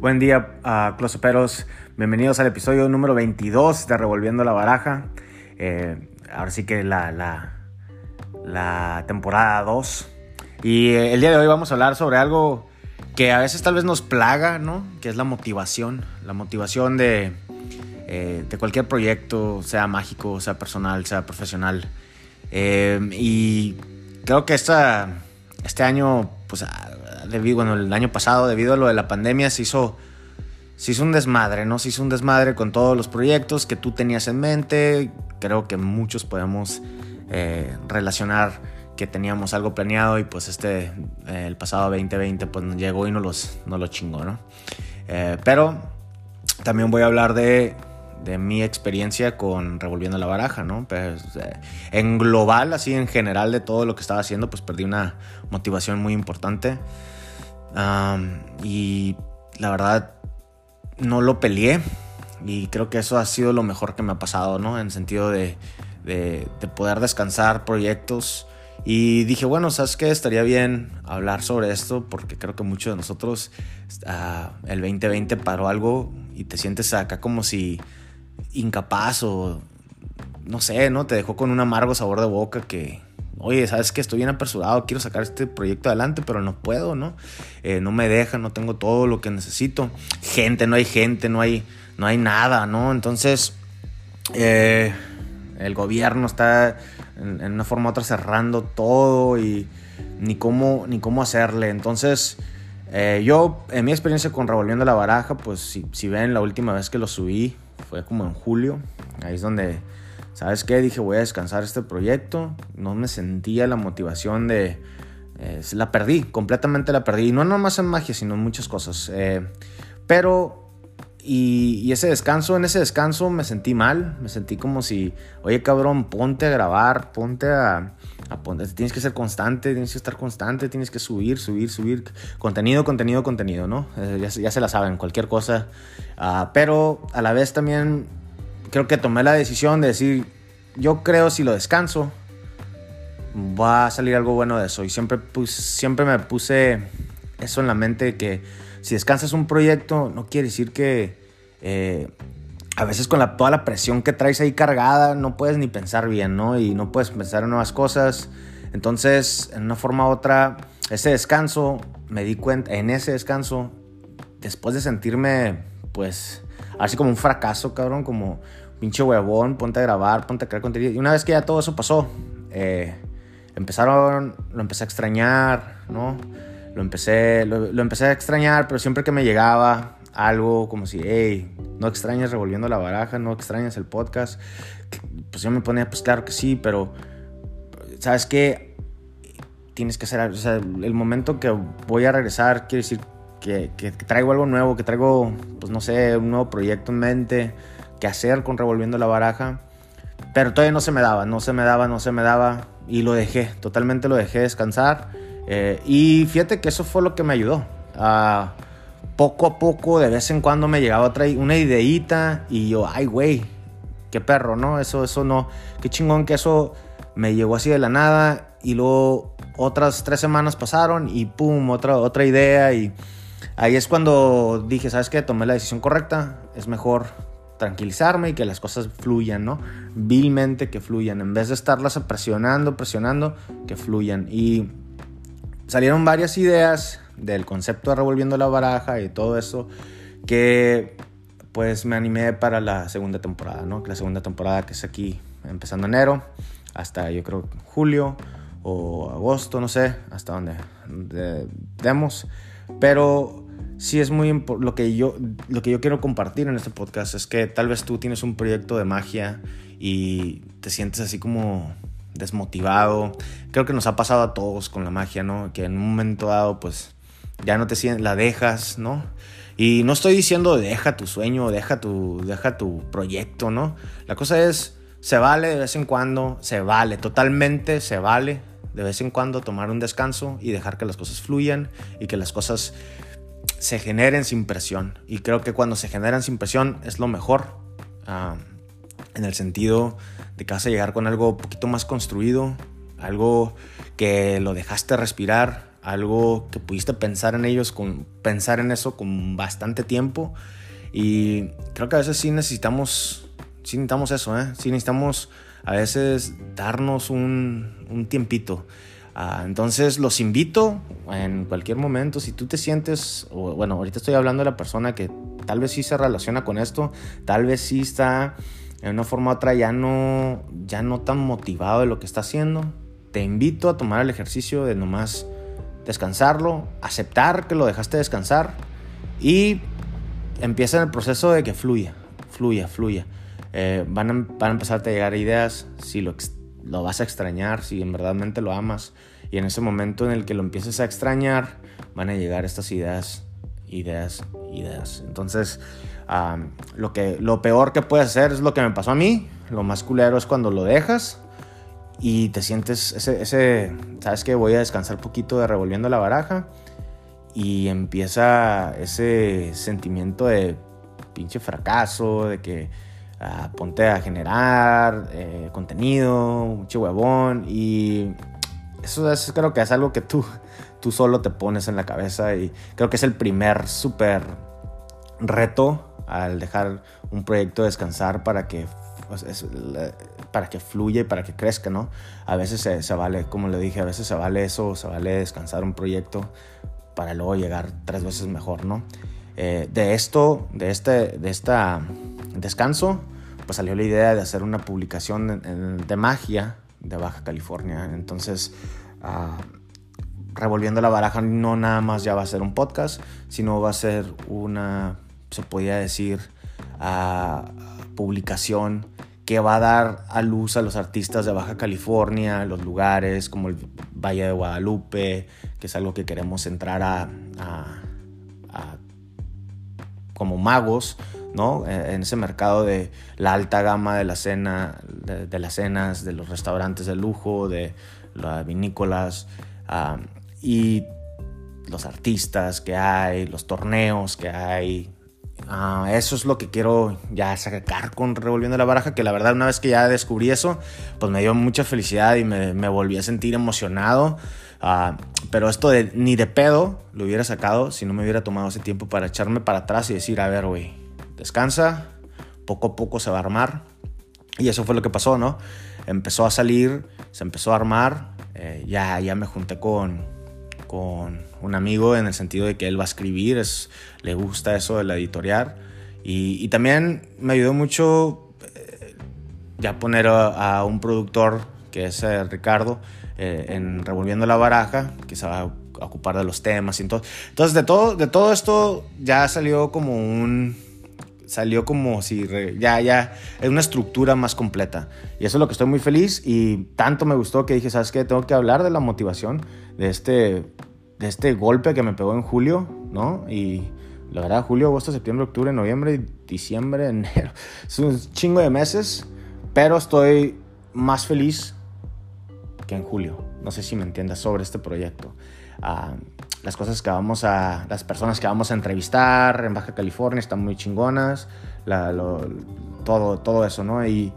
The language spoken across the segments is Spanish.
Buen día, uh, closeperos. Bienvenidos al episodio número 22 de Revolviendo la Baraja. Eh, ahora sí que la, la, la temporada 2. Y eh, el día de hoy vamos a hablar sobre algo que a veces tal vez nos plaga, ¿no? Que es la motivación. La motivación de, eh, de cualquier proyecto, sea mágico, sea personal, sea profesional. Y creo que esta, este año, pues, ah, debido, bueno, el año pasado, debido a lo de la pandemia, se hizo, se hizo un desmadre, ¿no? Se hizo un desmadre con todos los proyectos que tú tenías en mente. Creo que muchos podemos eh, relacionar que teníamos algo planeado y pues este, eh, el pasado 2020, pues llegó y no los, no lo chingó, ¿no? Eh, pero también voy a hablar de de mi experiencia con Revolviendo la Baraja, ¿no? Pues, en global, así en general de todo lo que estaba haciendo, pues perdí una motivación muy importante. Y la verdad, no lo peleé. Y creo que eso ha sido lo mejor que me ha pasado, ¿no? En sentido de, de, poder descansar proyectos. Y dije, bueno, ¿sabes qué? Estaría bien hablar sobre esto porque creo que muchos de nosotros uh, el 2020 paró algo y te sientes acá como si incapaz o no sé, ¿no? Te dejó con un amargo sabor de boca que, oye, sabes que estoy bien apresurado, quiero sacar este proyecto adelante, pero no puedo, ¿no? Eh, no me deja, no tengo todo lo que necesito. Gente, no hay gente, no hay, no hay nada, ¿no? Entonces, eh, el gobierno está en, una forma u otra cerrando todo y ni cómo, ni cómo hacerle. Entonces, eh, yo, en mi experiencia con Revolviendo la Baraja, pues si, si ven la última vez que lo subí, fue como en julio. Ahí es donde, ¿sabes qué? Dije, voy a descansar este proyecto. No me sentía la motivación de... Eh, la perdí, completamente la perdí. Y no nomás en magia, sino en muchas cosas. Eh, pero... Y, ese descanso, en ese descanso me sentí mal. Me sentí como si, oye cabrón, ponte a grabar, ponte a... tienes que ser constante, tienes que estar constante, tienes que subir, subir, subir. Contenido, contenido, contenido, ¿no? Eh, ya, se la saben, cualquier cosa Ah, pero a la vez también creo que tomé la decisión de decir, yo creo si lo descanso, va a salir algo bueno de eso. Y siempre, pues, siempre me puse eso en la mente que si descansas un proyecto no quiere decir que eh, a veces con la, toda la presión que traes ahí cargada no puedes ni pensar bien, ¿no? Y no puedes pensar en nuevas cosas. Entonces, en una forma u otra, ese descanso, me di cuenta, en ese descanso, después de sentirme pues, así como un fracaso, cabrón, como pinche huevón, ponte a grabar, ponte a crear contenido. Y una vez que ya todo eso pasó, eh, empezaron, lo empecé a extrañar, ¿no? Lo empecé, lo, empecé a extrañar, pero siempre que me llegaba algo como si, hey, no extrañas revolviendo la baraja, no extrañas el podcast, pues yo me ponía, pues claro que sí, pero, ¿sabes qué? Tienes que hacer, o sea, el momento que voy a regresar, quiere decir que, traigo algo nuevo, que traigo, pues no sé, un nuevo proyecto en mente, que hacer con Revolviendo la Baraja. Pero todavía no se me daba, no se me daba, no se me daba. Y lo dejé, totalmente lo dejé descansar. Eh, y fíjate que eso fue lo que me ayudó. a poco a poco, de vez en cuando me llegaba otra, una ideita y yo, ay, güey, qué perro, ¿no? Eso, eso no, qué chingón que eso me llegó así de la nada. Y luego otras tres semanas pasaron y pum, otra, otra idea y Ahí es cuando dije, ¿sabes qué? Tomé la decisión correcta. Es mejor tranquilizarme y que las cosas fluyan, ¿no? Vilmente que fluyan. En vez de estarlas presionando, presionando, que fluyan. Y salieron varias ideas del concepto de revolviendo la baraja y todo eso que pues me animé para la segunda temporada, ¿no? La segunda temporada que es aquí empezando enero hasta yo creo julio o agosto, no sé, hasta donde demos. Pero sí es muy lo que yo lo que yo quiero compartir en este podcast es que tal vez tú tienes un proyecto de magia y te sientes así como desmotivado. Creo que nos ha pasado a todos con la magia, ¿no? Que en un momento dado pues ya no te sientes, la dejas, ¿no? Y no estoy diciendo deja tu sueño, deja tu deja tu proyecto, ¿no? La cosa es se vale de vez en cuando, se vale, totalmente se vale de vez en cuando tomar un descanso y dejar que las cosas fluyan y que las cosas se generen sin presión. Y creo que cuando se generan sin presión es lo mejor. Ah, en el sentido de que vas a llegar con algo un poquito más construido, algo que lo dejaste respirar, algo que pudiste pensar en ellos, con, pensar en eso con bastante tiempo. Y creo que a veces sí necesitamos, sí necesitamos eso, ¿eh? Sí necesitamos a veces darnos un, tiempito. Ah, entonces los invito en cualquier momento, si tú te sientes, o, bueno, ahorita estoy hablando de la persona que tal vez sí se relaciona con esto, tal vez sí está en una forma u otra ya no, ya no tan motivado de lo que está haciendo, te invito a tomar el ejercicio de nomás descansarlo, aceptar que lo dejaste descansar y empieza el proceso de que fluya, fluya, fluya. Eh, van, a, van, a, a llegar ideas si lo, lo vas a extrañar, si en verdadmente lo amas. Y en ese momento en el que lo empieces a extrañar, van a llegar estas ideas, ideas, ideas. Entonces, lo, que, lo peor que puedes hacer es lo que me pasó a mí. Lo más culero es cuando lo dejas y te sientes ese, ese sabes que voy a descansar poquito de revolviendo la baraja y empieza ese sentimiento de pinche fracaso, de que ah, ponte a generar eh, contenido, mucho huevón y eso es, creo que es algo que tú, tú solo te pones en la cabeza y creo que es el primer súper reto al dejar un proyecto descansar para que pues, para que fluya y para que crezca, ¿no? A veces se, vale, como le dije, a veces se vale eso, se vale descansar un proyecto para luego llegar tres veces mejor, ¿no? Eh, de esto, de este, de esta descanso, pues salió la idea de hacer una publicación de, magia de Baja California. Entonces, ah, revolviendo la baraja no nada más ya va a ser un podcast, sino va a ser una, se podía decir, uh, publicación que va a dar a luz a los artistas de Baja California, los lugares como el Valle de Guadalupe, que es algo que queremos entrar a, como magos, ¿no? E, en ese mercado de la alta gama de la cena, de, las cenas, de los restaurantes de lujo, de las vinícolas ah, y los artistas que hay, los torneos que hay, Ah, eso es lo que quiero ya sacar con Revolviendo la Baraja, que la verdad una vez que ya descubrí eso, pues me dio mucha felicidad y me, me volví a sentir emocionado. Ah, pero esto de ni de pedo lo hubiera sacado si no me hubiera tomado ese tiempo para echarme para atrás y decir, a ver, güey, descansa, poco a poco se va a armar. Y eso fue lo que pasó, ¿no? Empezó a salir, se empezó a armar, eh, ya, ya me junté con, con un amigo en el sentido de que él va a escribir, es, le gusta eso de la editorial. Y, también me ayudó mucho eh, ya poner a, un productor que es eh, Ricardo en Revolviendo la Baraja, que se va a ocupar de los temas y todo. Entonces de todo, de todo esto ya salió como un... Salió como si ya, ya, es una estructura más completa. Y eso es lo que estoy muy feliz y tanto me gustó que dije, ¿sabes qué? Tengo que hablar de la motivación de este de este golpe que me pegó en julio, ¿no? Y la verdad, julio, agosto, septiembre, octubre, noviembre, diciembre, enero. Es un chingo de meses, pero estoy más feliz que en julio. No sé si me entiendas sobre este proyecto. Ah, las cosas que vamos a, las personas que vamos a entrevistar en Baja California están muy chingonas, todo, todo eso, ¿no? Y,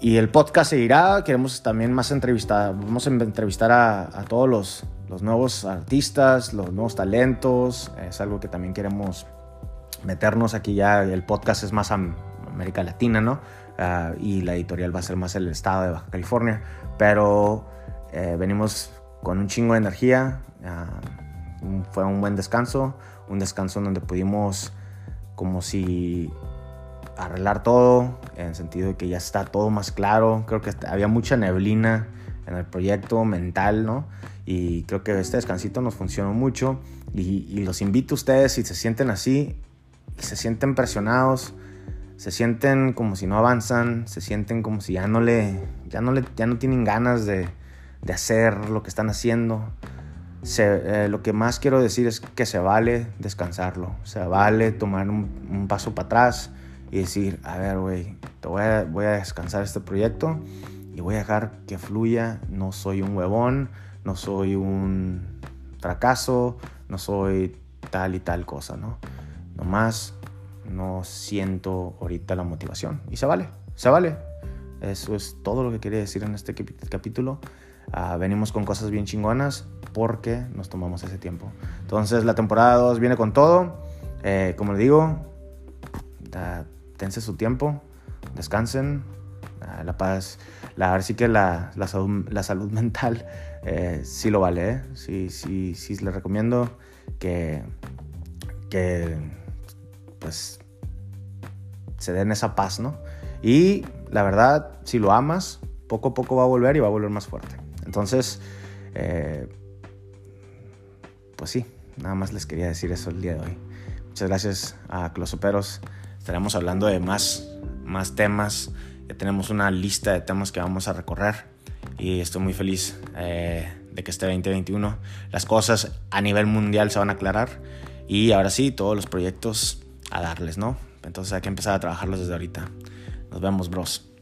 y el podcast seguirá, queremos también más entrevistar, vamos a entrevistar a, todos los, los nuevos artistas, los nuevos talentos. Es algo que también queremos meternos aquí ya. El podcast es más América Latina, ¿no? Ah, y la editorial va a ser más el estado de Baja California. Pero eh, venimos con un chingo de energía. Ah, fue un buen descanso. Un descanso donde pudimos como si arreglar todo, en el sentido de que ya está todo más claro. Creo que había mucha neblina en el proyecto mental, ¿no? Y creo que este descansito nos funcionó mucho y, los invito a ustedes si se sienten así, se sienten presionados, se sienten como si no avanzan, se sienten como si ya no le, ya no le, ya no tienen ganas de, de hacer lo que están haciendo. Eh, lo que más quiero decir es que se vale descansarlo, se vale tomar un, un paso para atrás y decir, a ver, güey, voy a, voy a descansar este proyecto y voy a dejar que fluya, no soy un huevón, no soy un fracaso, no soy tal y tal cosa, ¿no? Nomás no siento ahorita la motivación y se vale, se vale. Eso es todo lo que quería decir en este capítulo. Ah, venimos con cosas bien chingonas porque nos tomamos ese tiempo. Entonces la temporada 2 viene con todo. Eh, como le digo, da, tense su tiempo, descansen. la paz, la, ahora sí que la, la salud, mental eh, sí lo vale. ¿eh? Sí, sí, sí les recomiendo que, que pues se den esa paz, ¿no? Y la verdad, si lo amas, poco a poco va a volver y va a volver más fuerte. Entonces, eh, pues sí, nada más les quería decir eso el día de hoy. Muchas gracias a Closoperos. Estaremos hablando de más, más temas. Tenemos una lista de temas que vamos a recorrer y estoy muy feliz eh, de que este 2021 las cosas a nivel mundial se van a aclarar y ahora sí, todos los proyectos a darles, ¿no? Entonces hay que empezar a trabajarlos desde ahorita. Nos vemos, bros.